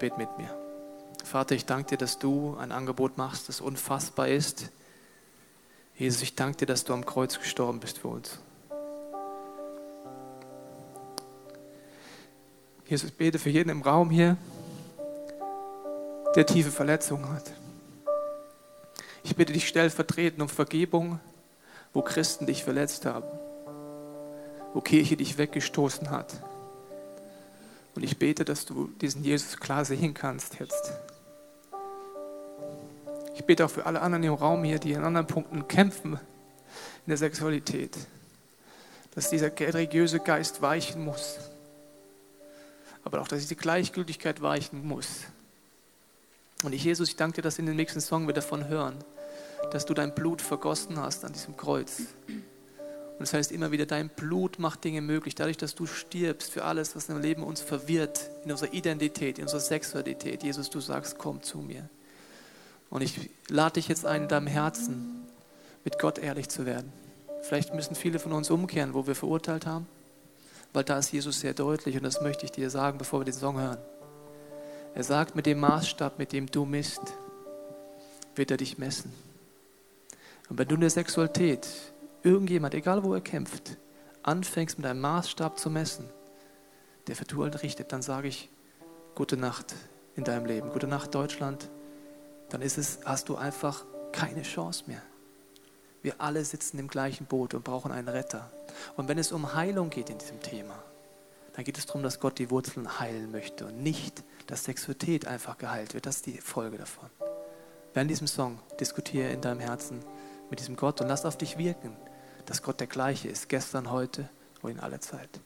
Bet mit mir. Vater, ich danke dir, dass du ein Angebot machst, das unfassbar ist. Jesus, ich danke dir, dass du am Kreuz gestorben bist für uns. Jesus, ich bete für jeden im Raum hier, der tiefe Verletzungen hat. Ich bitte dich stellvertretend um Vergebung wo Christen dich verletzt haben, wo Kirche dich weggestoßen hat. Und ich bete, dass du diesen Jesus klar sehen kannst jetzt. Ich bete auch für alle anderen im Raum hier, die in anderen Punkten kämpfen in der Sexualität, dass dieser religiöse Geist weichen muss, aber auch, dass diese Gleichgültigkeit weichen muss. Und ich, Jesus, ich danke dir, dass in dem nächsten Song wir davon hören, dass du dein Blut vergossen hast an diesem Kreuz. Und das heißt immer wieder, dein Blut macht Dinge möglich. Dadurch, dass du stirbst für alles, was im Leben uns verwirrt, in unserer Identität, in unserer Sexualität. Jesus, du sagst, komm zu mir. Und ich lade dich jetzt ein, in deinem Herzen mit Gott ehrlich zu werden. Vielleicht müssen viele von uns umkehren, wo wir verurteilt haben, weil da ist Jesus sehr deutlich und das möchte ich dir sagen, bevor wir den Song hören. Er sagt, mit dem Maßstab, mit dem du misst, wird er dich messen. Und wenn du in der Sexualität irgendjemand, egal wo er kämpft, anfängst mit einem Maßstab zu messen, der vertuelt richtet, dann sage ich, gute Nacht in deinem Leben, gute Nacht Deutschland, dann ist es, hast du einfach keine Chance mehr. Wir alle sitzen im gleichen Boot und brauchen einen Retter. Und wenn es um Heilung geht in diesem Thema, dann geht es darum, dass Gott die Wurzeln heilen möchte und nicht, dass Sexualität einfach geheilt wird. Das ist die Folge davon. Während diesem Song diskutiere in deinem Herzen, mit diesem Gott und lass auf dich wirken, dass Gott der gleiche ist, gestern, heute und in aller Zeit.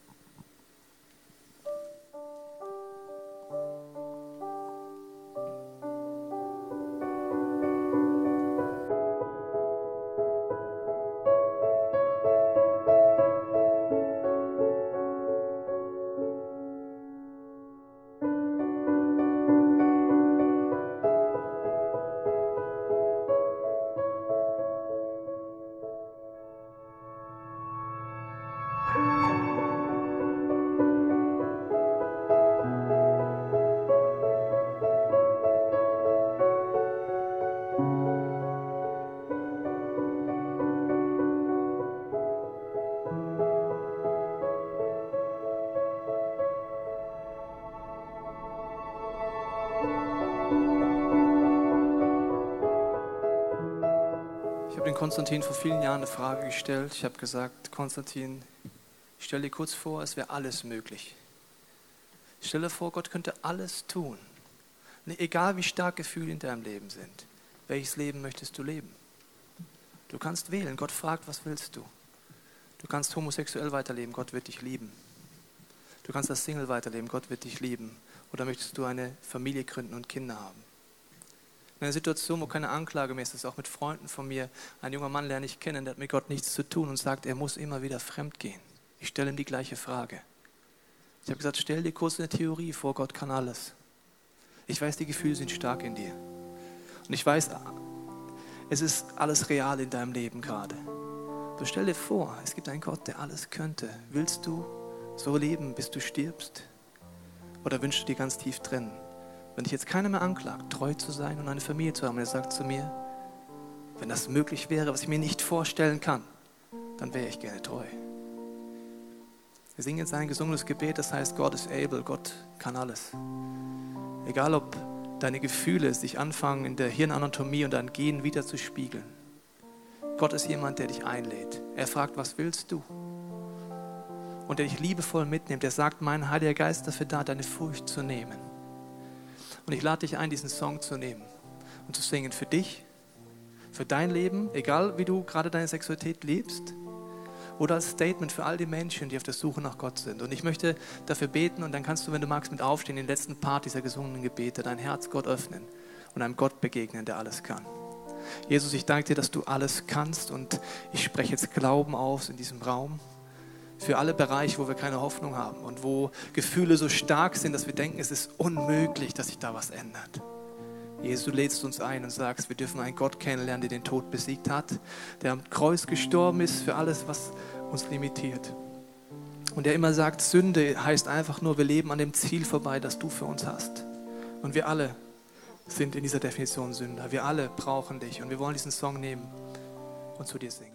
Konstantin vor vielen Jahren eine Frage gestellt. Ich habe gesagt, Konstantin, stell dir kurz vor, es wäre alles möglich. Stell dir vor, Gott könnte alles tun. Egal wie stark Gefühle in deinem Leben sind. Welches Leben möchtest du leben? Du kannst wählen. Gott fragt, was willst du? Du kannst homosexuell weiterleben. Gott wird dich lieben. Du kannst als Single weiterleben. Gott wird dich lieben. Oder möchtest du eine Familie gründen und Kinder haben? In einer Situation, wo keine Anklage mehr ist, das ist auch mit Freunden von mir, ein junger Mann lerne ich kennen, der hat mit Gott nichts zu tun und sagt, er muss immer wieder fremd gehen. Ich stelle ihm die gleiche Frage. Ich habe gesagt, stell dir kurz eine Theorie vor, Gott kann alles. Ich weiß, die Gefühle sind stark in dir. Und ich weiß, es ist alles real in deinem Leben gerade. So stell dir vor, es gibt einen Gott, der alles könnte. Willst du so leben, bis du stirbst? Oder wünschst du dir ganz tief trennen? Wenn dich jetzt keiner mehr anklagt, treu zu sein und eine Familie zu haben, und er sagt zu mir, wenn das möglich wäre, was ich mir nicht vorstellen kann, dann wäre ich gerne treu. Wir singen jetzt ein gesungenes Gebet, das heißt, Gott ist able, Gott kann alles. Egal ob deine Gefühle sich anfangen in der Hirnanatomie und dein Gen wieder zu spiegeln. Gott ist jemand, der dich einlädt. Er fragt, was willst du? Und der dich liebevoll mitnimmt. Er sagt, mein Heiliger Geist ist dafür da, deine Furcht zu nehmen. Und ich lade dich ein, diesen Song zu nehmen und zu singen für dich, für dein Leben, egal wie du gerade deine Sexualität lebst oder als Statement für all die Menschen, die auf der Suche nach Gott sind. Und ich möchte dafür beten und dann kannst du, wenn du magst, mit aufstehen, den letzten Part dieser gesungenen Gebete, dein Herz Gott öffnen und einem Gott begegnen, der alles kann. Jesus, ich danke dir, dass du alles kannst und ich spreche jetzt Glauben aus in diesem Raum für alle Bereiche, wo wir keine Hoffnung haben und wo Gefühle so stark sind, dass wir denken, es ist unmöglich, dass sich da was ändert. Jesus, du lädst uns ein und sagst, wir dürfen einen Gott kennenlernen, der den Tod besiegt hat, der am Kreuz gestorben ist für alles, was uns limitiert. Und der immer sagt, Sünde heißt einfach nur, wir leben an dem Ziel vorbei, das du für uns hast. Und wir alle sind in dieser Definition Sünder. Wir alle brauchen dich und wir wollen diesen Song nehmen und zu dir singen.